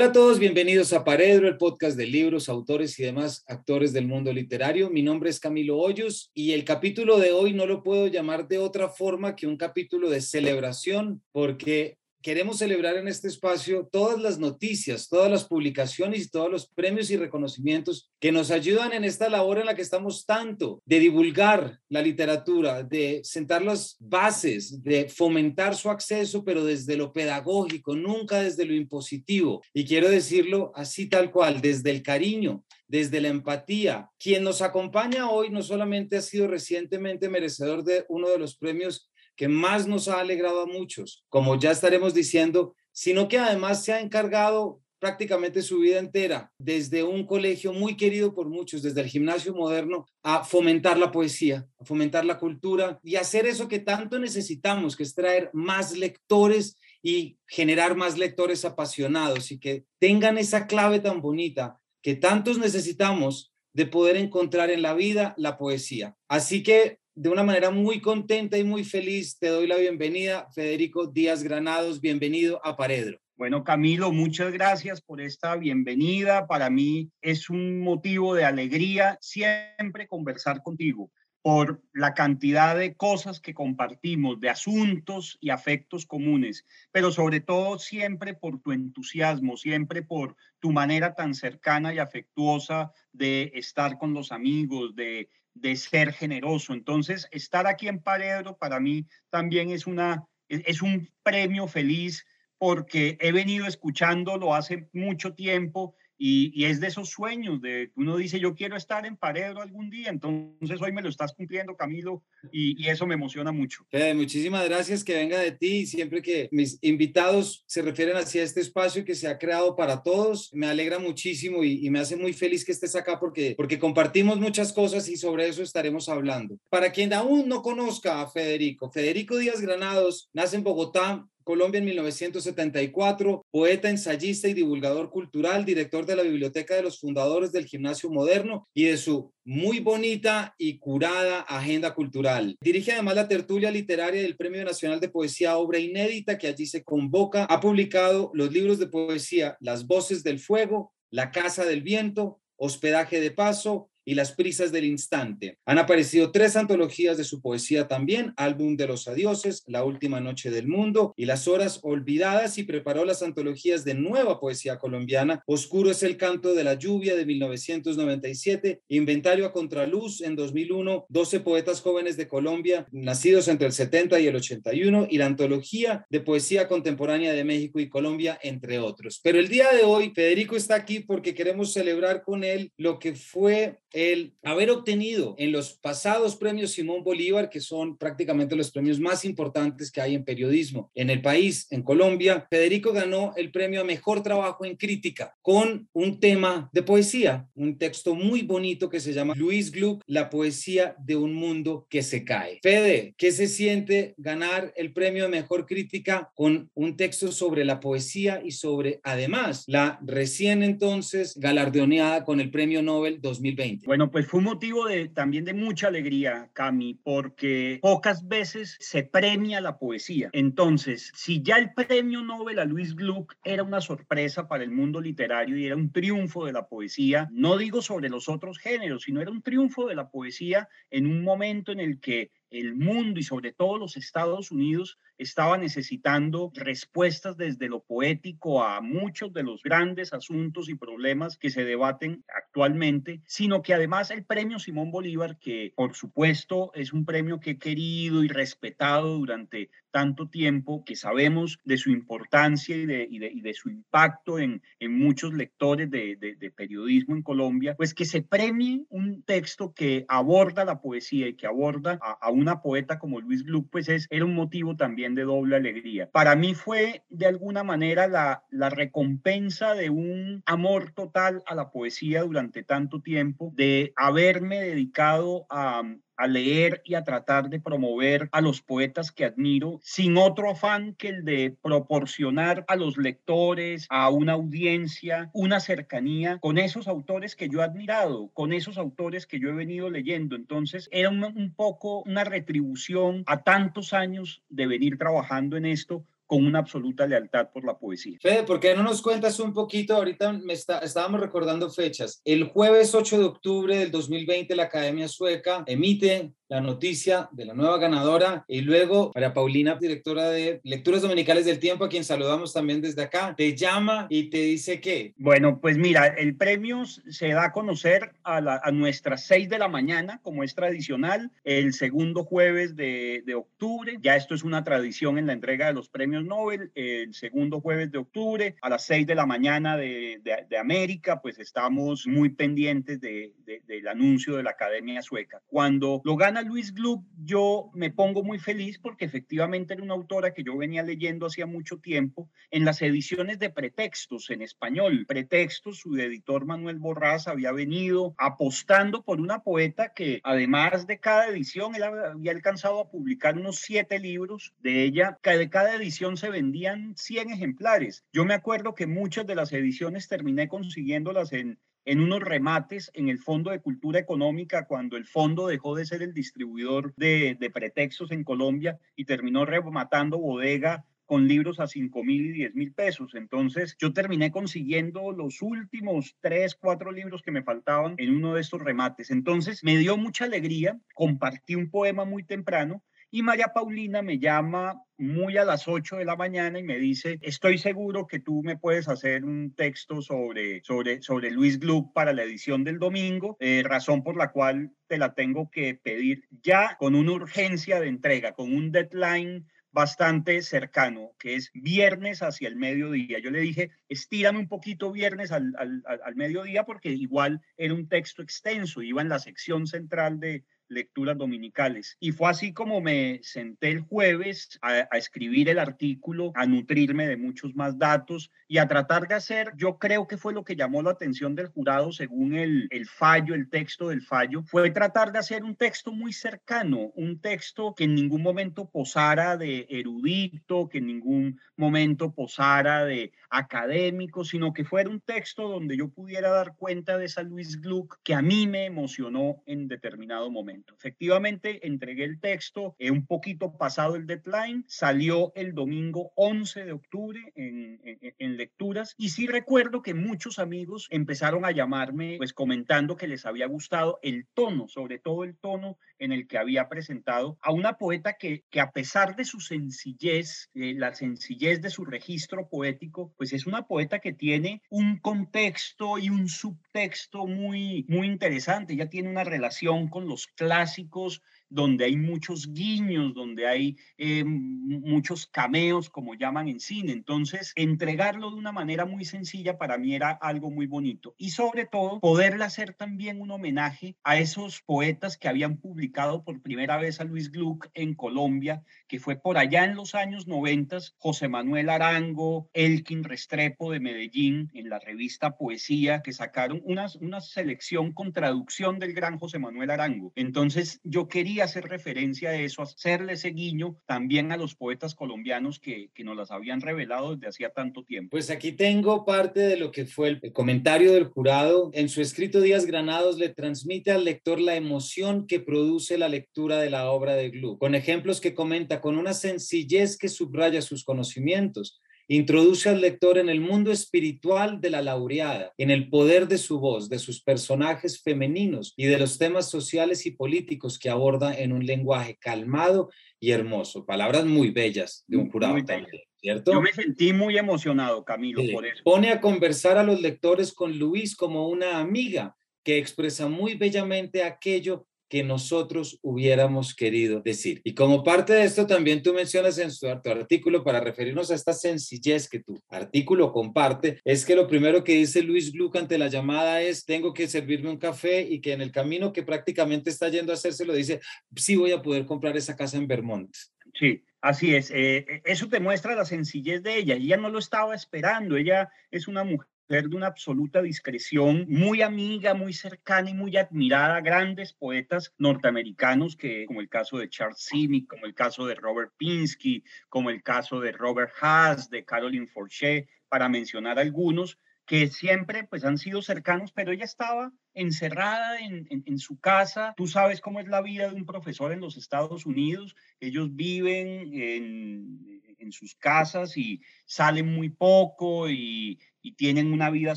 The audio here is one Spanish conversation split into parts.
Hola a todos, bienvenidos a Paredro, el podcast de libros, autores y demás actores del mundo literario. Mi nombre es Camilo Hoyos y el capítulo de hoy no lo puedo llamar de otra forma que un capítulo de celebración, porque queremos celebrar en este espacio todas las noticias, todas las publicaciones y todos los premios y reconocimientos que nos ayudan en esta labor en la que estamos tanto, de divulgar la literatura, de sentar las bases, de fomentar su acceso, pero desde lo pedagógico, nunca desde lo impositivo. Y quiero decirlo así tal cual, desde el cariño, desde la empatía. Quien nos acompaña hoy no solamente ha sido recientemente merecedor de uno de los premios que más nos ha alegrado a muchos, como ya estaremos diciendo, sino que además se ha encargado prácticamente su vida entera, desde un colegio muy querido por muchos, desde el gimnasio moderno, a fomentar la poesía, a fomentar la cultura y hacer eso que tanto necesitamos, que es traer más lectores y generar más lectores apasionados y que tengan esa clave tan bonita que tantos necesitamos de poder encontrar en la vida la poesía. Así que de una manera muy contenta y muy feliz te doy la bienvenida, Federico Díaz Granados. Bienvenido a Paredro. Bueno, Camilo, muchas gracias por esta bienvenida. Para mí es un motivo de alegría siempre conversar contigo por la cantidad de cosas que compartimos, de asuntos y afectos comunes, pero sobre todo siempre por tu entusiasmo, siempre por tu manera tan cercana y afectuosa de estar con los amigos, de de ser generoso. Entonces, estar aquí en Paredro para mí también es, una, es un premio feliz porque he venido escuchándolo hace mucho tiempo y, es de esos sueños de uno dice, yo quiero estar en Paredro algún día, entonces hoy me lo estás cumpliendo, Camilo, y, eso me emociona mucho. muchísimas gracias que venga de ti. Siempre que mis invitados se refieren hacia este espacio que se ha creado para todos, me alegra muchísimo y, y me hace muy feliz que estés acá porque, porque compartimos muchas cosas y sobre eso estaremos hablando. Para quien aún no conozca a Federico, Federico Díaz Granados nace en Bogotá Colombia en 1974, poeta, ensayista y divulgador cultural, director de la Biblioteca de los Fundadores del Gimnasio Moderno y de su muy bonita y curada agenda cultural. Dirige además la tertulia literaria del Premio Nacional de Poesía Obra Inédita que allí se convoca. Ha publicado los libros de poesía Las Voces del Fuego, La Casa del Viento, Hospedaje de Paso, y Las Prisas del Instante. Han aparecido tres antologías de su poesía también, Álbum de los Adioses, La Última Noche del Mundo y Las Horas Olvidadas y preparó las antologías de nueva poesía colombiana, Oscuro es el Canto de la Lluvia de 1997, Inventario a Contraluz en 2001, 12 poetas jóvenes de Colombia, nacidos entre el 70 y el 81 y la antología de poesía contemporánea de México y Colombia, entre otros. Pero el día de hoy, Federico está aquí porque queremos celebrar con él lo que fue el haber obtenido en los pasados premios Simón Bolívar, que son prácticamente los premios más importantes que hay en periodismo en el país, en Colombia, Federico ganó el premio a Mejor Trabajo en Crítica con un tema de poesía, un texto muy bonito que se llama Luis Gluck, La poesía de un mundo que se cae. Fede, ¿qué se siente ganar el premio a Mejor Crítica con un texto sobre la poesía y sobre, además, la recién entonces galardoneada con el Premio Nobel 2020? Bueno, pues fue un motivo también de mucha alegría, Cami, porque pocas veces se premia la poesía. Entonces, si ya el premio Nobel a Luis Gluck era una sorpresa para el mundo literario y era un triunfo de la poesía, no digo sobre los otros géneros, sino era un triunfo de la poesía en un momento en el que el mundo y sobre todo los Estados Unidos estaba necesitando respuestas desde lo poético a muchos de los grandes asuntos y problemas que se debaten actualmente, sino que además el premio Simón Bolívar, que por supuesto es un premio que he querido y respetado durante tanto tiempo, que sabemos de su importancia y de, y de, su impacto en, en muchos lectores de, de, periodismo en Colombia, pues que se premie un texto que aborda la poesía y que aborda a, a una poeta como Luis Gluck, pues es, era un motivo también de doble alegría. Para mí fue de alguna manera la, la recompensa de un amor total a la poesía durante tanto tiempo, de haberme dedicado a, a leer y a tratar de promover a los poetas que admiro sin otro afán que el de proporcionar a los lectores, a una audiencia, una cercanía con esos autores que yo he admirado, con esos autores que yo he venido leyendo. Entonces era un, poco una retribución a tantos años de venir trabajando en esto con una absoluta lealtad por la poesía. Fede, ¿por qué no nos cuentas un poquito? Ahorita me está, estábamos recordando fechas. El jueves 8 de octubre del 2020 la Academia Sueca emite la noticia de la nueva ganadora y luego para Paulina, directora de Lecturas Dominicales del Tiempo, a quien saludamos también desde acá, te llama y te dice que... Bueno, pues mira, el premio se da a conocer a, la, a nuestras seis de la mañana, como es tradicional, el segundo jueves de, de, octubre. Ya esto es una tradición en la entrega de los premios Nobel. El segundo jueves de octubre a las seis de la mañana de, de, de América, pues estamos muy pendientes del anuncio de la Academia Sueca. Cuando lo gana Luis Gluck, yo me pongo muy feliz porque efectivamente era una autora que yo venía leyendo hacía mucho tiempo en las ediciones de Pretextos en español. Pretextos, su editor Manuel Borrás había venido apostando por una poeta que además de cada edición, él había alcanzado a publicar unos siete libros de ella, que de cada edición se vendían 100 ejemplares. Yo me acuerdo que muchas de las ediciones terminé consiguiéndolas en en unos remates en el Fondo de Cultura Económica cuando el fondo dejó de ser el distribuidor de, pretextos en Colombia y terminó rematando bodega con libros a 5 mil y 10 mil pesos. Entonces yo terminé consiguiendo los últimos tres, cuatro libros que me faltaban en uno de estos remates. Entonces me dio mucha alegría, compartí un poema muy temprano y María Paulina me llama muy a las 8 de la mañana y me dice, estoy seguro que tú me puedes hacer un texto sobre, sobre, sobre Luis Gluck para la edición del domingo, eh, razón por la cual te la tengo que pedir ya con una urgencia de entrega, con un deadline bastante cercano, que es viernes hacia el mediodía. Yo le dije, estírame un poquito viernes al, al, al mediodía porque igual era un texto extenso, iba en la sección central de, lecturas dominicales. Y fue así como me senté el jueves a, escribir el artículo, a nutrirme de muchos más datos y a tratar de hacer, yo creo que fue lo que llamó la atención del jurado según el, el fallo, el texto del fallo, fue tratar de hacer un texto muy cercano, un texto que en ningún momento posara de erudito, que en ningún momento posara de académico, sino que fuera un texto donde yo pudiera dar cuenta de esa Luis Gluck que a mí me emocionó en determinado momento. Efectivamente, entregué el texto eh, un poquito pasado el deadline, salió el domingo 11 de octubre en, en, lecturas y sí recuerdo que muchos amigos empezaron a llamarme pues comentando que les había gustado el tono, sobre todo el tono en el que había presentado a una poeta que, que a pesar de su sencillez, eh, la sencillez de su registro poético, pues es una poeta que tiene un contexto y un subtexto muy, muy interesante. Ella tiene una relación con los clásicos donde hay muchos guiños, donde hay eh, muchos cameos, como llaman en cine. Entonces, entregarlo de una manera muy sencilla para mí era algo muy bonito. Y sobre todo, poderle hacer también un homenaje a esos poetas que habían publicado por primera vez a Luis Gluck en Colombia, que fue por allá en los años 90, José Manuel Arango, Elkin Restrepo de Medellín, en la revista Poesía, que sacaron una, una selección con traducción del gran José Manuel Arango. Entonces, yo quería hacer referencia a eso, hacerle ese guiño también a los poetas colombianos que, que nos las habían revelado desde hacía tanto tiempo. Pues aquí tengo parte de lo que fue el comentario del jurado. En su escrito Díaz Granados le transmite al lector la emoción que produce la lectura de la obra de Gluck, con ejemplos que comenta con una sencillez que subraya sus conocimientos Introduce al lector en el mundo espiritual de la laureada, en el poder de su voz, de sus personajes femeninos y de los temas sociales y políticos que aborda en un lenguaje calmado y hermoso. Palabras muy bellas de un jurado también. ¿Cierto? Yo me sentí muy emocionado, Camilo, por eso. Pone a conversar a los lectores con Luis como una amiga que expresa muy bellamente aquello que nosotros hubiéramos querido decir. Y como parte de esto, también tú mencionas en tu artículo, para referirnos a esta sencillez que tu artículo comparte, es que lo primero que dice Luis Gluck ante la llamada es, tengo que servirme un café y que en el camino que prácticamente está yendo a hacerse lo dice, sí voy a poder comprar esa casa en Vermont. Sí, así es. Eh, eh, eso te muestra la sencillez de ella. Ella no lo estaba esperando. Ella es una mujer de una absoluta discreción, muy amiga, muy cercana y muy admirada a grandes poetas norteamericanos, que, como el caso de Charles Simic, como el caso de Robert Pinsky, como el caso de Robert Haas, de Caroline Forché, para mencionar algunos, que siempre pues han sido cercanos, pero ella estaba encerrada en, en, su casa. Tú sabes cómo es la vida de un profesor en los Estados Unidos. Ellos viven en, en sus casas y salen muy poco y, y tienen una vida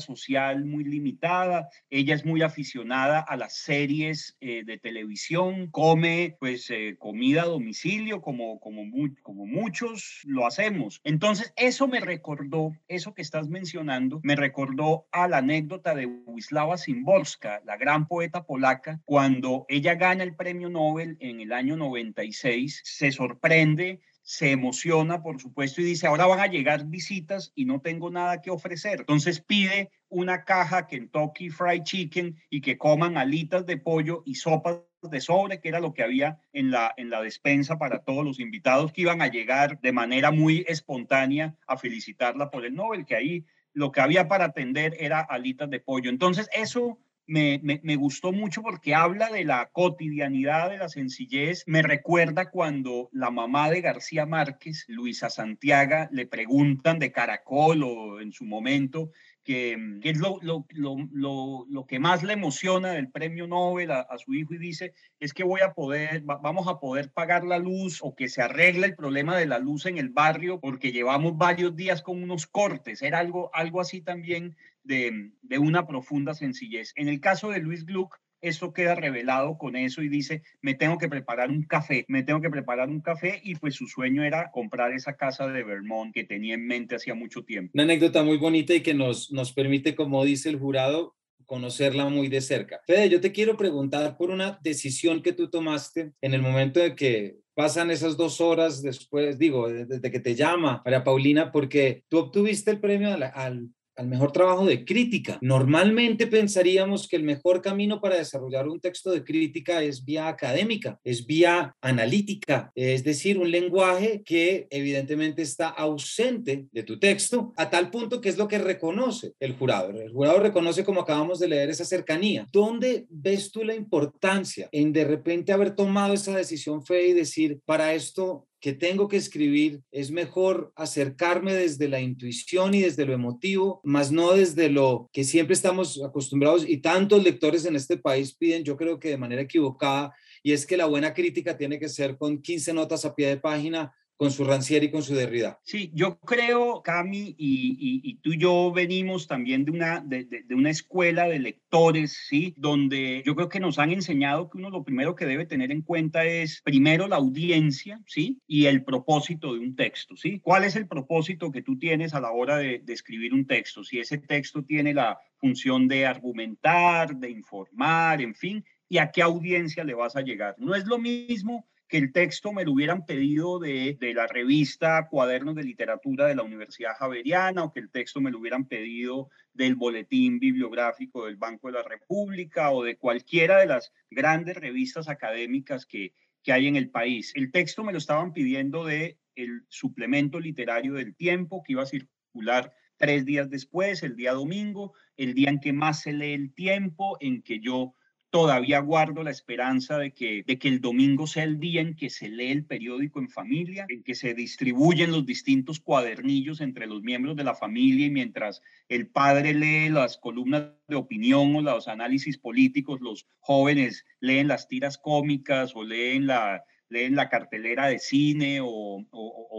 social muy limitada. Ella es muy aficionada a las series eh, de televisión, come pues eh, comida a domicilio como, como, como muchos lo hacemos. Entonces eso me recordó, eso que estás mencionando, me recordó a la anécdota de Wisława Szymborska, la gran poeta polaca, cuando ella gana el premio Nobel en el año 96, se sorprende se emociona, por supuesto, y dice, ahora van a llegar visitas y no tengo nada que ofrecer. Entonces pide una caja Kentucky Fried Chicken y que coman alitas de pollo y sopas de sobre, que era lo que había en la, en la despensa para todos los invitados que iban a llegar de manera muy espontánea a felicitarla por el Nobel, que ahí lo que había para atender era alitas de pollo. Entonces, eso me, me, gustó mucho porque habla de la cotidianidad, de la sencillez. Me recuerda cuando la mamá de García Márquez, Luisa Santiago, le preguntan de Caracol o en su momento que, es lo, lo, lo, lo, que más le emociona del premio Nobel a, a, su hijo y dice, es que voy a poder, vamos a poder pagar la luz o que se arregle el problema de la luz en el barrio porque llevamos varios días con unos cortes. Era algo, algo así también de, de una profunda sencillez. En el caso de Luis Gluck, eso queda revelado con eso y dice, me tengo que preparar un café, me tengo que preparar un café y pues su sueño era comprar esa casa de Vermont que tenía en mente hacía mucho tiempo. Una anécdota muy bonita y que nos, nos permite, como dice el jurado, conocerla muy de cerca. Fede, yo te quiero preguntar por una decisión que tú tomaste en el momento de que pasan esas dos horas después, digo, desde que te llama María Paulina, porque tú obtuviste el premio al, al al mejor trabajo de crítica. Normalmente pensaríamos que el mejor camino para desarrollar un texto de crítica es vía académica, es vía analítica, es decir, un lenguaje que evidentemente está ausente de tu texto a tal punto que es lo que reconoce el jurado. El jurado reconoce, como acabamos de leer, esa cercanía. ¿Dónde ves tú la importancia en de repente haber tomado esa decisión fe y decir, para esto que tengo que escribir, es mejor acercarme desde la intuición y desde lo emotivo, más no desde lo que siempre estamos acostumbrados y tantos lectores en este país piden, yo creo que de manera equivocada, y es que la buena crítica tiene que ser con 15 notas a pie de página con su Rancière y con su Derrida. Sí, yo creo, Cami, y, y, tú y yo venimos también de una, de, de, una escuela de lectores, ¿sí? Donde yo creo que nos han enseñado que uno lo primero que debe tener en cuenta es primero la audiencia, ¿sí? Y el propósito de un texto, ¿sí? ¿Cuál es el propósito que tú tienes a la hora de escribir un texto? Si ese texto tiene la función de argumentar, de informar, en fin, y a qué audiencia le vas a llegar. No es lo mismo que el texto me lo hubieran pedido de, de, la revista Cuadernos de Literatura de la Universidad Javeriana o que el texto me lo hubieran pedido del boletín bibliográfico del Banco de la República o de cualquiera de las grandes revistas académicas que, que hay en el país. El texto me lo estaban pidiendo de el suplemento literario del tiempo que iba a circular tres días después, el día domingo, el día en que más se lee el tiempo, en que yo todavía guardo la esperanza de que, de que el domingo sea el día en que se lee el periódico en familia, en que se distribuyen los distintos cuadernillos entre los miembros de la familia y mientras el padre lee las columnas de opinión o los análisis políticos, los jóvenes leen las tiras cómicas o leen la, leen la cartelera de cine o,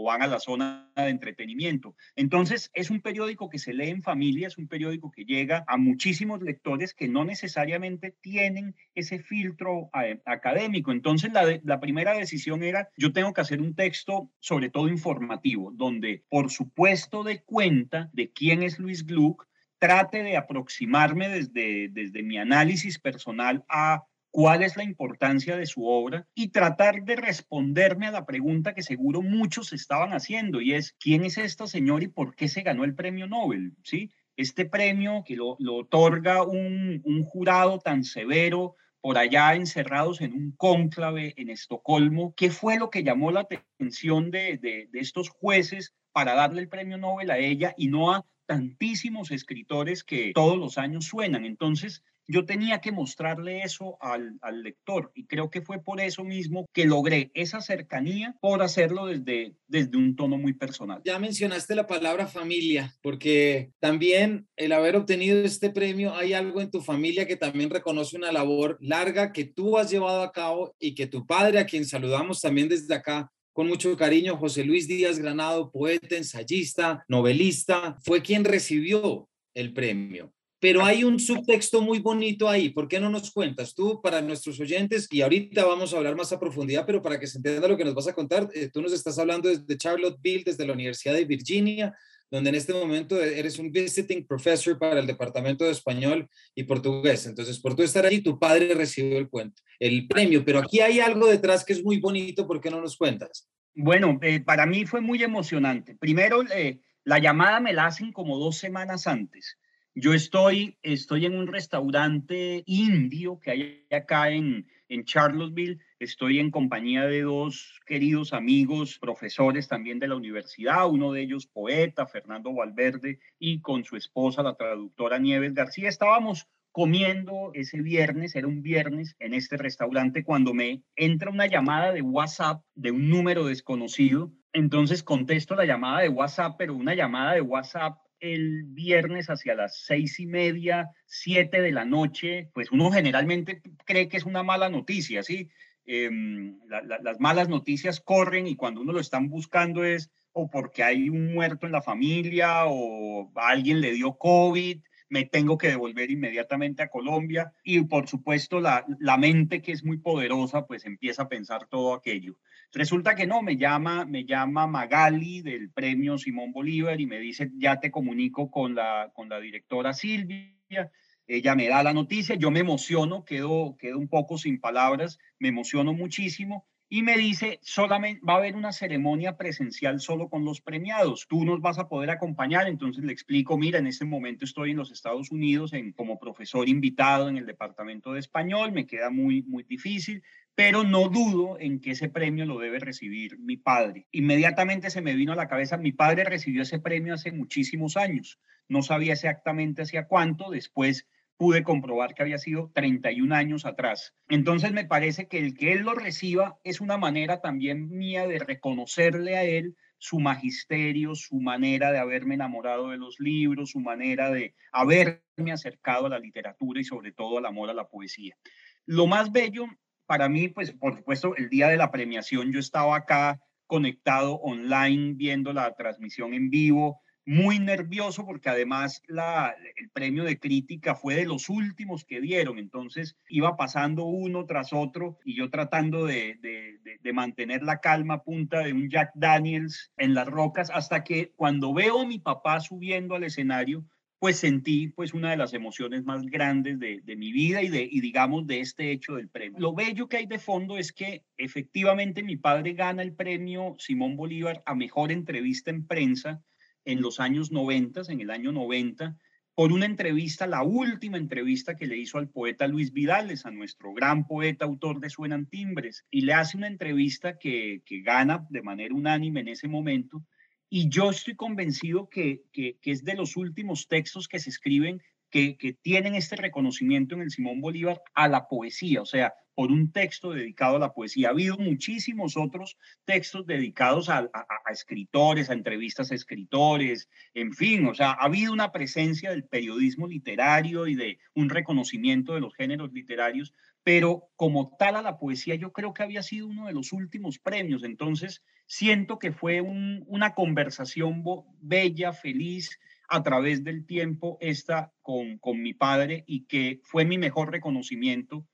van a la zona de entretenimiento. Entonces, es un periódico que se lee en familia, es un periódico que llega a muchísimos lectores que no necesariamente tienen ese filtro eh, académico. Entonces, la, la primera decisión era, yo tengo que hacer un texto, sobre todo informativo, donde, por supuesto, de cuenta de quién es Luis Gluck, trate de aproximarme desde, desde mi análisis personal a cuál es la importancia de su obra y tratar de responderme a la pregunta que seguro muchos estaban haciendo y es, ¿quién es esta señora y por qué se ganó el premio Nobel? ¿Sí? Este premio que lo, otorga un, jurado tan severo por allá encerrados en un cónclave en Estocolmo, ¿qué fue lo que llamó la atención de, de estos jueces para darle el premio Nobel a ella y no a tantísimos escritores que todos los años suenan? Entonces, yo tenía que mostrarle eso al, lector y creo que fue por eso mismo que logré esa cercanía por hacerlo desde, desde un tono muy personal. Ya mencionaste la palabra familia, porque también el haber obtenido este premio, hay algo en tu familia que también reconoce una labor larga que tú has llevado a cabo y que tu padre, a quien saludamos también desde acá, con mucho cariño, José Luis Díaz Granado, poeta, ensayista, novelista, fue quien recibió el premio. Pero hay un subtexto muy bonito ahí. ¿Por qué no nos cuentas tú para nuestros oyentes? Y ahorita vamos a hablar más a profundidad, pero para que se entienda lo que nos vas a contar, eh, tú nos estás hablando desde Charlottesville, desde la Universidad de Virginia, donde en este momento eres un visiting professor para el Departamento de Español y Portugués. Entonces, por tu estar allí, tu padre recibió el cuento, el premio, pero aquí hay algo detrás que es muy bonito, ¿por qué no nos cuentas? Bueno, eh, para mí fue muy emocionante. Primero, eh, la llamada me la hacen como dos semanas antes. Yo estoy, estoy en un restaurante indio que hay acá en, en Charlottesville. Estoy en compañía de dos queridos amigos, profesores también de la universidad, uno de ellos poeta, Fernando Valverde, y con su esposa, la traductora Nieves García. Estábamos comiendo ese viernes, era un viernes, en este restaurante, cuando me entra una llamada de WhatsApp de un número desconocido. Entonces contesto la llamada de WhatsApp, pero una llamada de WhatsApp el viernes hacia las seis y media, siete de la noche, pues uno generalmente cree que es una mala noticia, ¿sí? Em, las malas noticias corren y cuando uno lo están buscando es o porque hay un muerto en la familia o alguien le dio COVID me tengo que devolver inmediatamente a Colombia y por supuesto la, la mente que es muy poderosa pues empieza a pensar todo aquello. Resulta que no, me llama, me llama Magali del premio Simón Bolívar y me dice, ya te comunico con la, con la directora Silvia. Ella me da la noticia, yo me emociono, quedo, quedo un poco sin palabras, me emociono muchísimo y me dice, solamente va a haber una ceremonia presencial solo con los premiados, tú nos vas a poder acompañar, entonces le explico, mira, en este momento estoy en los Estados Unidos en, como profesor invitado en el Departamento de Español, me queda muy, muy difícil, pero no dudo en que ese premio lo debe recibir mi padre. Inmediatamente se me vino a la cabeza, mi padre recibió ese premio hace muchísimos años, no sabía exactamente hacia cuánto, después pude comprobar que había sido 31 años atrás. Entonces me parece que el que él lo reciba es una manera también mía de reconocerle a él su magisterio, su manera de haberme enamorado de los libros, su manera de haberme acercado a la literatura y sobre todo al amor a la poesía. Lo más bello para mí, pues por supuesto, el día de la premiación yo estaba acá conectado online viendo la transmisión en vivo, muy nervioso porque además la, el premio de crítica fue de los últimos que dieron, entonces iba pasando uno tras otro y yo tratando de, de, de, mantener la calma a punta de un Jack Daniels en las rocas hasta que cuando veo a mi papá subiendo al escenario, pues sentí pues una de las emociones más grandes de, de, mi vida y, de, y digamos de este hecho del premio. Lo bello que hay de fondo es que efectivamente mi padre gana el premio Simón Bolívar a mejor entrevista en prensa en los años 90, en el año 90, por una entrevista, la última entrevista que le hizo al poeta Luis Vidales, a nuestro gran poeta autor de Suenan Timbres, y le hace una entrevista que, que gana de manera unánime en ese momento. Y yo estoy convencido que, que, que es de los últimos textos que se escriben que, que, tienen este reconocimiento en el Simón Bolívar a la poesía, o sea, por un texto dedicado a la poesía. Ha habido muchísimos otros textos dedicados a, escritores, a entrevistas a escritores, en fin, o sea, ha habido una presencia del periodismo literario y de un reconocimiento de los géneros literarios, pero como tal a la poesía yo creo que había sido uno de los últimos premios, entonces siento que fue una conversación bella, feliz, a través del tiempo esta con, con mi padre y que fue mi mejor reconocimiento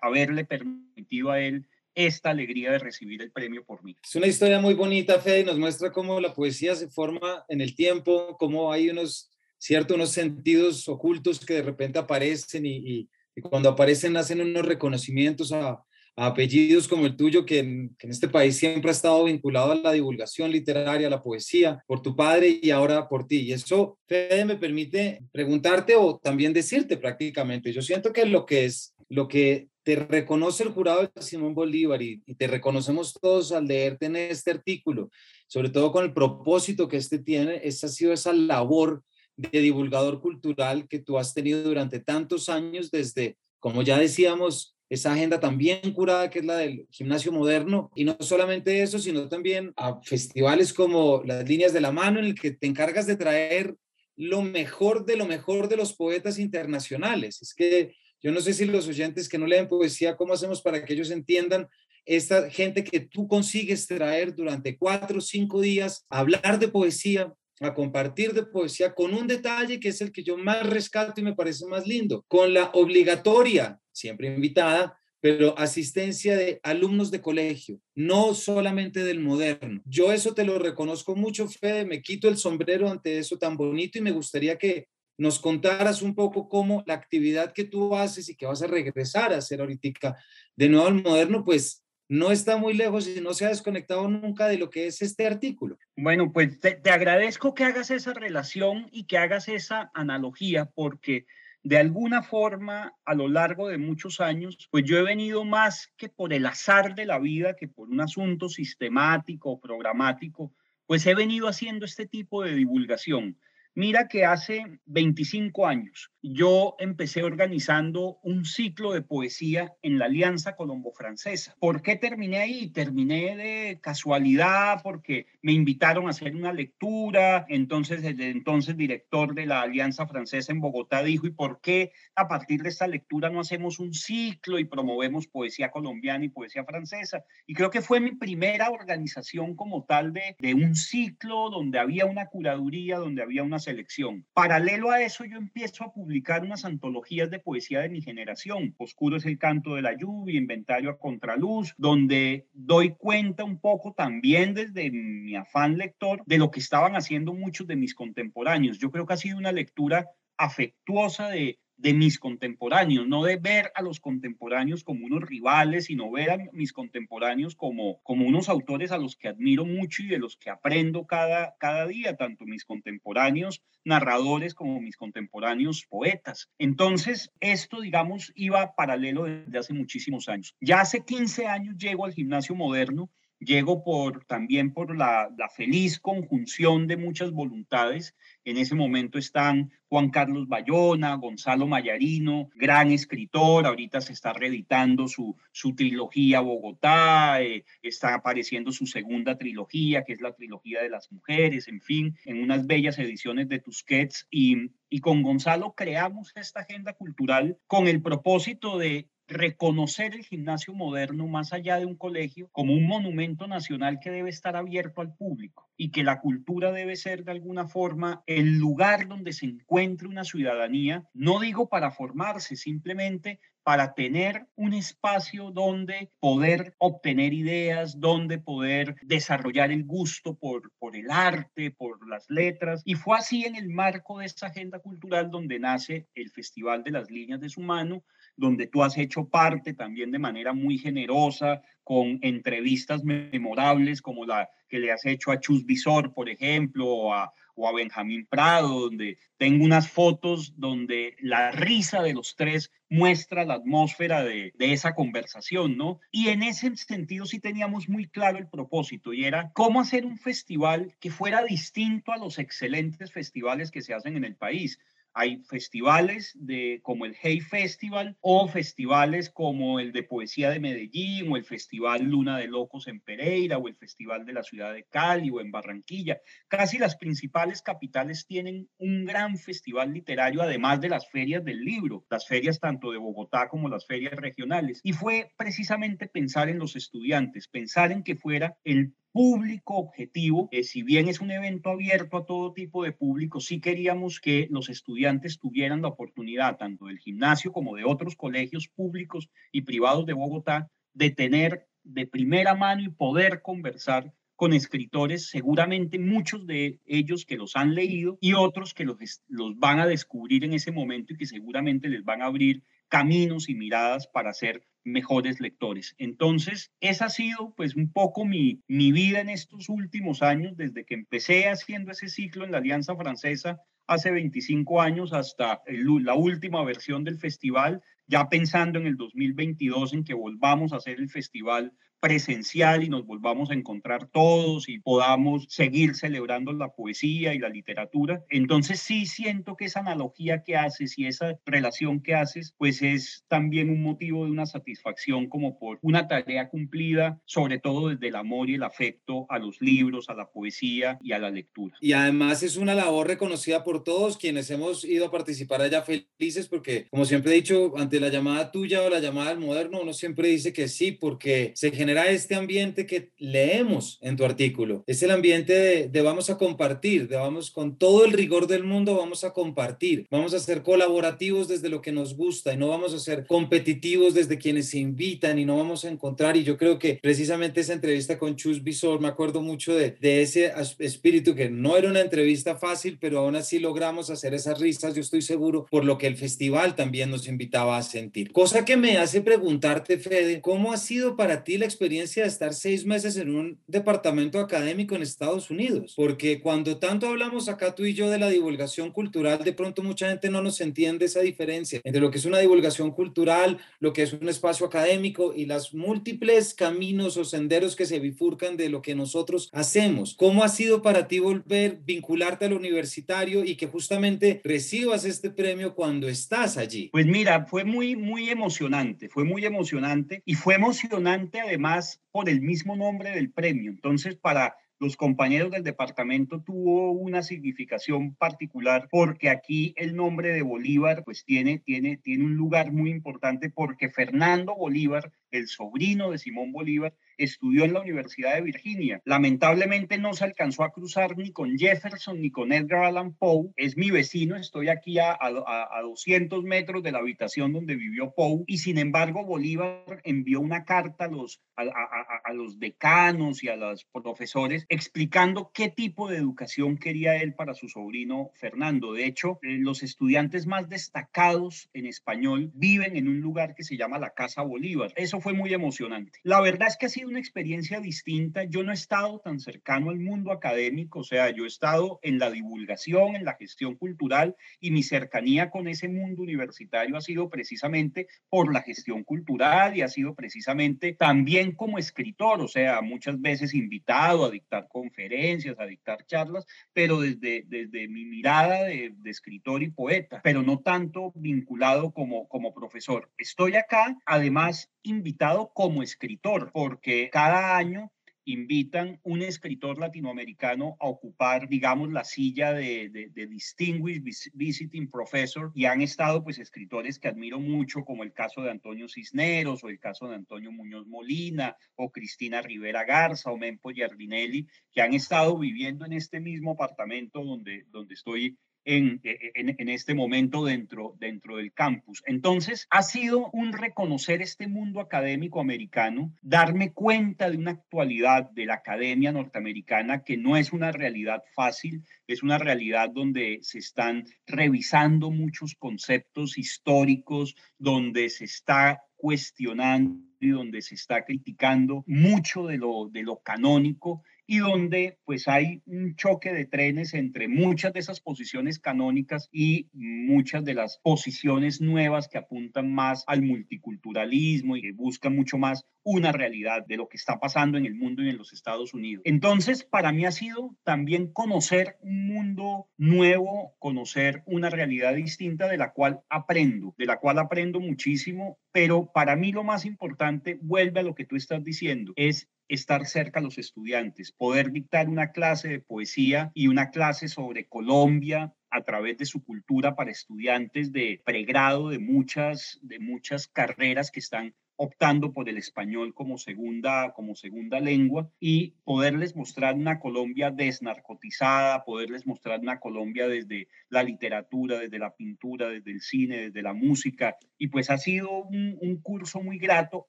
haberle permitido a él esta alegría de recibir el premio por mí. Es una historia muy bonita, Fede, y nos muestra cómo la poesía se forma en el tiempo, cómo hay unos, cierto, unos sentidos ocultos que de repente aparecen y, cuando aparecen hacen unos reconocimientos a, apellidos como el tuyo, que en, que en, este país siempre ha estado vinculado a la divulgación literaria, a la poesía, por tu padre y ahora por ti. Y eso, Fede, me permite preguntarte o también decirte prácticamente, yo siento que lo que es lo que te reconoce el jurado de Simón Bolívar y, te reconocemos todos al leerte en este artículo, sobre todo con el propósito que este tiene, esa ha sido esa labor de divulgador cultural que tú has tenido durante tantos años desde, como ya decíamos, esa agenda también curada que es la del gimnasio moderno y no solamente eso, sino también a festivales como las líneas de la mano en el que te encargas de traer lo mejor de lo mejor de los poetas internacionales. Es que yo no sé si los oyentes que no leen poesía, ¿cómo hacemos para que ellos entiendan esta gente que tú consigues traer durante cuatro o cinco días a hablar de poesía, a compartir de poesía con un detalle que es el que yo más rescato y me parece más lindo, con la obligatoria, siempre invitada, pero asistencia de alumnos de colegio, no solamente del moderno. Yo eso te lo reconozco mucho, Fede, me quito el sombrero ante eso tan bonito y me gustaría que nos contaras un poco cómo la actividad que tú haces y que vas a regresar a hacer ahorita de nuevo al moderno, pues no está muy lejos y no se ha desconectado nunca de lo que es este artículo. Bueno, pues te, te agradezco que hagas esa relación y que hagas esa analogía porque de alguna forma, a lo largo de muchos años, pues yo he venido más que por el azar de la vida, que por un asunto sistemático o programático, pues he venido haciendo este tipo de divulgación. Mira que hace 25 años yo empecé organizando un ciclo de poesía en la Alianza Colombo-Francesa. ¿Por qué terminé ahí? Terminé de casualidad porque me invitaron a hacer una lectura, entonces el entonces director de la Alianza Francesa en Bogotá dijo, ¿y por qué a partir de esta lectura no hacemos un ciclo y promovemos poesía colombiana y poesía francesa? Y creo que fue mi primera organización como tal de, de un ciclo donde había una curaduría, donde había una selección. Paralelo a eso, yo empiezo a publicar unas antologías de poesía de mi generación. Oscuro es el canto de la lluvia, inventario a contraluz, donde doy cuenta un poco también desde mi afán lector de lo que estaban haciendo muchos de mis contemporáneos. Yo creo que ha sido una lectura afectuosa de de mis contemporáneos, no de ver a los contemporáneos como unos rivales, sino ver a mis contemporáneos como, como unos autores a los que admiro mucho y de los que aprendo cada, cada día, tanto mis contemporáneos narradores como mis contemporáneos poetas. Entonces, esto, digamos, iba paralelo desde hace muchísimos años. Ya hace 15 años llego al gimnasio moderno Llego por, también por la, feliz conjunción de muchas voluntades. En ese momento están Juan Carlos Bayona, Gonzalo Mayarino, gran escritor. Ahorita se está reeditando su, su trilogía Bogotá, eh, está apareciendo su segunda trilogía, que es la trilogía de las mujeres, en fin, en unas bellas ediciones de Tusquets. Y, y con Gonzalo creamos esta agenda cultural con el propósito de reconocer el gimnasio moderno más allá de un colegio como un monumento nacional que debe estar abierto al público y que la cultura debe ser de alguna forma el lugar donde se encuentre una ciudadanía, no digo para formarse, simplemente para tener un espacio donde poder obtener ideas, donde poder desarrollar el gusto por, por el arte, por las letras. Y fue así en el marco de esta agenda cultural donde nace el Festival de las Líneas de su mano, donde tú has hecho parte también de manera muy generosa, con entrevistas memorables como la que le has hecho a Chus Visor, por ejemplo, o a, o a Benjamín Prado, donde tengo unas fotos donde la risa de los tres muestra la atmósfera de, de, esa conversación, ¿no? Y en ese sentido sí teníamos muy claro el propósito y era cómo hacer un festival que fuera distinto a los excelentes festivales que se hacen en el país. Hay festivales de, como el Hey Festival o festivales como el de Poesía de Medellín o el Festival Luna de Locos en Pereira o el Festival de la Ciudad de Cali o en Barranquilla. Casi las principales capitales tienen un gran festival literario, además de las ferias del libro, las ferias tanto de Bogotá como las ferias regionales. Y fue precisamente pensar en los estudiantes, pensar en que fuera el público objetivo, que si bien es un evento abierto a todo tipo de público, sí queríamos que los estudiantes tuvieran la oportunidad, tanto del gimnasio como de otros colegios públicos y privados de Bogotá, de tener de primera mano y poder conversar con escritores, seguramente muchos de ellos que los han leído y otros que los, los van a descubrir en ese momento y que seguramente les van a abrir caminos y miradas para ser mejores lectores. Entonces, esa ha sido pues un poco mi, mi vida en estos últimos años, desde que empecé haciendo ese ciclo en la Alianza Francesa hace 25 años hasta la última versión del festival, ya pensando en el 2022 en que volvamos a hacer el festival presencial y nos volvamos a encontrar todos y podamos seguir celebrando la poesía y la literatura. Entonces sí siento que esa analogía que haces y esa relación que haces, pues es también un motivo de una satisfacción como por una tarea cumplida, sobre todo desde el amor y el afecto a los libros, a la poesía y a la lectura. Y además es una labor reconocida por todos quienes hemos ido a participar allá felices porque, como siempre he dicho, ante la llamada tuya o la llamada del moderno, uno siempre dice que sí porque se genera genera este ambiente que leemos en tu artículo. Es el ambiente de, de vamos a compartir, de vamos con todo el rigor del mundo, vamos a compartir, vamos a ser colaborativos desde lo que nos gusta y no vamos a ser competitivos desde quienes se invitan y no vamos a encontrar. Y yo creo que precisamente esa entrevista con Chus Visor, me acuerdo mucho de, de ese espíritu que no era una entrevista fácil, pero aún así logramos hacer esas risas, yo estoy seguro, por lo que el festival también nos invitaba a sentir. Cosa que me hace preguntarte, Fede, ¿cómo ha sido para ti la experiencia de estar seis meses en un departamento académico en Estados Unidos? Porque cuando tanto hablamos acá tú y yo de la divulgación cultural, de pronto mucha gente no nos entiende esa diferencia entre lo que es una divulgación cultural, lo que es un espacio académico y las múltiples caminos o senderos que se bifurcan de lo que nosotros hacemos. ¿Cómo ha sido para ti volver, vincularte al universitario y que justamente recibas este premio cuando estás allí? Pues mira, fue muy, muy emocionante, fue muy emocionante y fue emocionante además por el mismo nombre del premio. Entonces, para los compañeros del departamento tuvo una significación particular porque aquí el nombre de Bolívar pues tiene, tiene, tiene un lugar muy importante porque Fernando Bolívar, el sobrino de Simón Bolívar, estudió en la Universidad de Virginia. Lamentablemente no se alcanzó a cruzar ni con Jefferson ni con Edgar Allan Poe. Es mi vecino, estoy aquí a, a, 200 metros de la habitación donde vivió Poe y sin embargo Bolívar envió una carta a los, a, los decanos y a los profesores explicando qué tipo de educación quería él para su sobrino Fernando. De hecho, los estudiantes más destacados en español viven en un lugar que se llama la Casa Bolívar. Eso fue muy emocionante. La verdad es que ha sido una experiencia distinta. Yo no he estado tan cercano al mundo académico, o sea, yo he estado en la divulgación, en la gestión cultural y mi cercanía con ese mundo universitario ha sido precisamente por la gestión cultural y ha sido precisamente también como escritor, o sea, muchas veces invitado a dictar conferencias, a dictar charlas, pero desde, desde mi mirada de, de escritor y poeta, pero no tanto vinculado como, como profesor. Estoy acá, además, invitado como escritor, porque cada año invitan un escritor latinoamericano a ocupar, digamos, la silla de, de, Distinguished Visiting Professor y han estado pues escritores que admiro mucho, como el caso de Antonio Cisneros o el caso de Antonio Muñoz Molina o Cristina Rivera Garza o Mempo Giardinelli, que han estado viviendo en este mismo apartamento donde, donde estoy en, en, este momento dentro, dentro del campus. Entonces, ha sido un reconocer este mundo académico americano, darme cuenta de una actualidad de la academia norteamericana que no es una realidad fácil, es una realidad donde se están revisando muchos conceptos históricos, donde se está cuestionando y donde se está criticando mucho de lo, de lo canónico y donde pues hay un choque de trenes entre muchas de esas posiciones canónicas y muchas de las posiciones nuevas que apuntan más al multiculturalismo y que buscan mucho más una realidad de lo que está pasando en el mundo y en los Estados Unidos. Entonces, para mí ha sido también conocer un mundo nuevo, conocer una realidad distinta de la cual aprendo, de la cual aprendo muchísimo, pero para mí lo más importante, vuelve a lo que tú estás diciendo, es estar cerca a los estudiantes, poder dictar una clase de poesía y una clase sobre Colombia a través de su cultura para estudiantes de pregrado de muchas, de muchas carreras que están optando por el español como segunda, como segunda lengua y poderles mostrar una Colombia desnarcotizada, poderles mostrar una Colombia desde la literatura, desde la pintura, desde el cine, desde la música. Y pues ha sido un, curso muy grato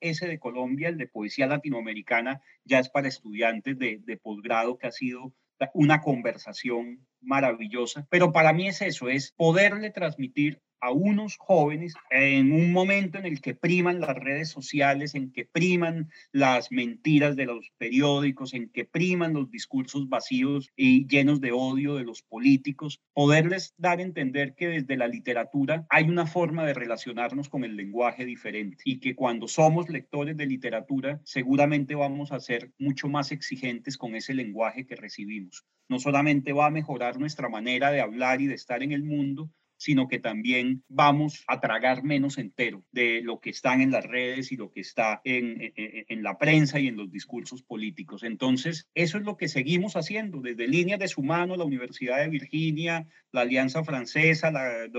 ese de Colombia, el de poesía latinoamericana, ya es para estudiantes de, de posgrado que ha sido una conversación maravillosa, pero para mí es eso, es poderle transmitir a unos jóvenes en un momento en el que priman las redes sociales, en que priman las mentiras de los periódicos, en que priman los discursos vacíos y llenos de odio de los políticos, poderles dar a entender que desde la literatura hay una forma de relacionarnos con el lenguaje diferente y que cuando somos lectores de literatura seguramente vamos a ser mucho más exigentes con ese lenguaje que recibimos. No solamente va a mejorar nuestra manera de hablar y de estar en el mundo, sino que también vamos a tragar menos entero de lo que están en las redes y lo que está en, en, la prensa y en los discursos políticos. Entonces, eso es lo que seguimos haciendo desde Líneas de su mano, la Universidad de Virginia, la Alianza Francesa,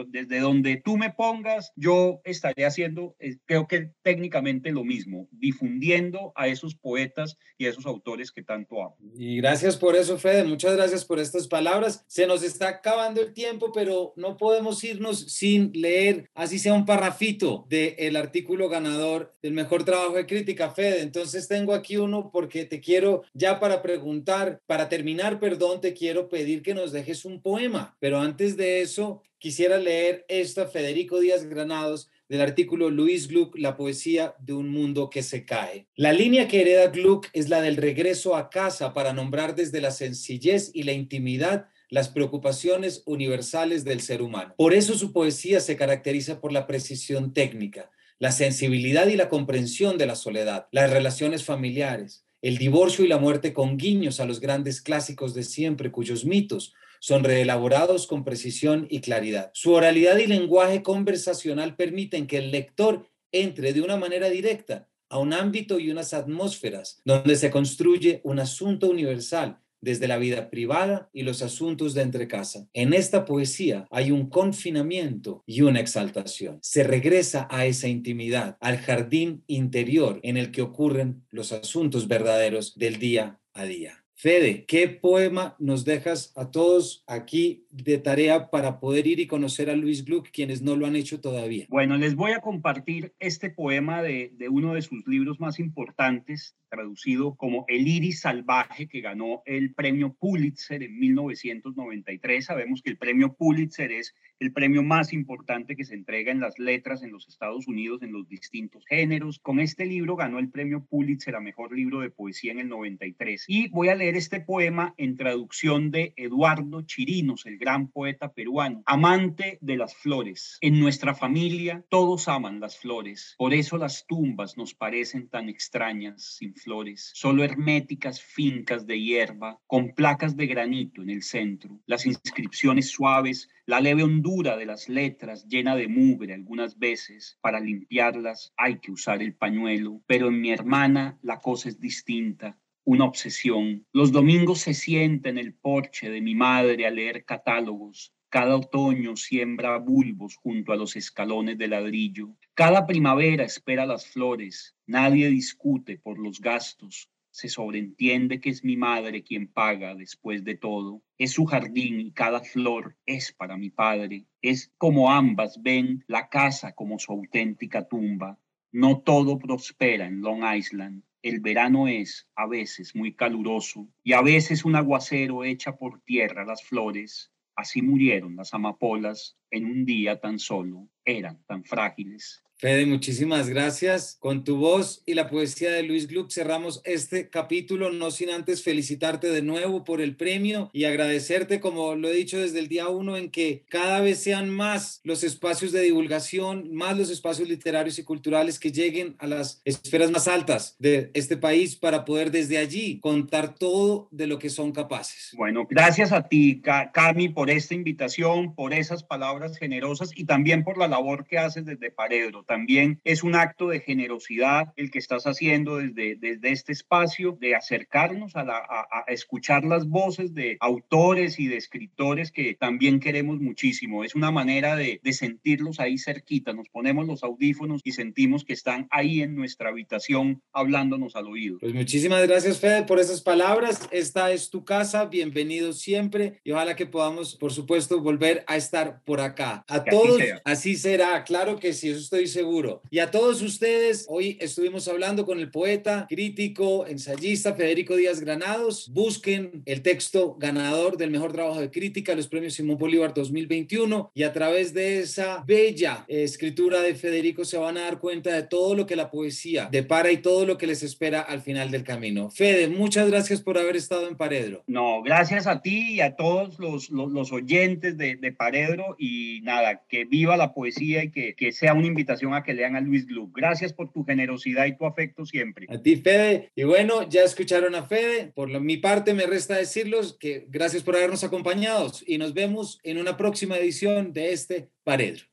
desde donde tú me pongas, yo estaré haciendo, eh, creo que técnicamente lo mismo, difundiendo a esos poetas y a esos autores que tanto amo. Y gracias por eso, Fede, muchas gracias por estas palabras. Se nos está acabando el tiempo, pero no podemos irnos sin leer, así sea un parrafito del artículo ganador del mejor trabajo de crítica, Fede. Entonces tengo aquí uno porque te quiero ya para preguntar, para terminar, perdón, te quiero pedir que nos dejes un poema, pero antes de eso, quisiera leer esto a Federico Díaz Granados del artículo Luis Gluck, La poesía de un mundo que se cae. La línea que hereda Gluck es la del regreso a casa para nombrar desde la sencillez y la intimidad las preocupaciones universales del ser humano. Por eso su poesía se caracteriza por la precisión técnica, la sensibilidad y la comprensión de la soledad, las relaciones familiares, el divorcio y la muerte con guiños a los grandes clásicos de siempre cuyos mitos son reelaborados con precisión y claridad. Su oralidad y lenguaje conversacional permiten que el lector entre de una manera directa a un ámbito y unas atmósferas donde se construye un asunto universal desde la vida privada y los asuntos de entrecasa. En esta poesía hay un confinamiento y una exaltación. Se regresa a esa intimidad, al jardín interior en el que ocurren los asuntos verdaderos del día a día. Fede, ¿qué poema nos dejas a todos aquí de tarea para poder ir y conocer a Luis Gluck, quienes no lo han hecho todavía? Bueno, les voy a compartir este poema de, de uno de sus libros más importantes, traducido como El iris salvaje, que ganó el premio Pulitzer en 1993. Sabemos que el premio Pulitzer es el premio más importante que se entrega en las letras en los Estados Unidos en los distintos géneros. Con este libro ganó el premio Pulitzer a mejor libro de poesía en el 93. Y voy a leer este poema en traducción de Eduardo Chirinos, el gran poeta peruano, amante de las flores. En nuestra familia todos aman las flores, por eso las tumbas nos parecen tan extrañas sin flores, solo herméticas fincas de hierba con placas de granito en el centro, las inscripciones suaves, la leve hondura de las letras llena de mugre algunas veces, para limpiarlas hay que usar el pañuelo, pero en mi hermana la cosa es distinta una obsesión. Los domingos se sienta en el porche de mi madre a leer catálogos. Cada otoño siembra bulbos junto a los escalones de ladrillo. Cada primavera espera las flores. Nadie discute por los gastos. Se sobreentiende que es mi madre quien paga después de todo. Es su jardín y cada flor es para mi padre. Es como ambas ven la casa como su auténtica tumba. No todo prospera en Long Island. El verano es a veces muy caluroso y a veces un aguacero echa por tierra las flores. Así murieron las amapolas en un día tan solo. Eran tan frágiles. Fede, muchísimas gracias. Con tu voz y la poesía de Luis Gluck cerramos este capítulo, no sin antes felicitarte de nuevo por el premio y agradecerte, como lo he dicho desde el día uno, en que cada vez sean más los espacios de divulgación, más los espacios literarios y culturales que lleguen a las esferas más altas de este país para poder desde allí contar todo de lo que son capaces. Bueno, gracias a ti, Cami, por esta invitación, por esas palabras generosas y también por la labor que haces desde Paredro también es un acto de generosidad el que estás haciendo desde, desde este espacio, de acercarnos a, la, a, escuchar las voces de autores y de escritores que también queremos muchísimo. Es una manera de, de sentirlos ahí cerquita. Nos ponemos los audífonos y sentimos que están ahí en nuestra habitación hablándonos al oído. Pues muchísimas gracias, Fede, por esas palabras. Esta es tu casa. Bienvenido siempre y ojalá que podamos, por supuesto, volver a estar por acá. A todos, así, será. Claro que sí, eso estoy seguro seguro. Y a todos ustedes, hoy estuvimos hablando con el poeta, crítico, ensayista Federico Díaz Granados. Busquen el texto ganador del mejor trabajo de crítica, los premios Simón Bolívar 2021, y a través de esa bella escritura de Federico se van a dar cuenta de todo lo que la poesía depara y todo lo que les espera al final del camino. Fede, muchas gracias por haber estado en Paredro. No, gracias a ti y a todos los, los, oyentes de, de Paredro y y nada, que viva la poesía y que, que sea una invitación a que lean a Luis Gluck. Gracias por tu generosidad y tu afecto siempre. A ti, Fede. Y bueno, ya escucharon a Fede. Por mi parte, me resta decirlos que gracias por habernos acompañado y nos vemos en una próxima edición de este Paredro.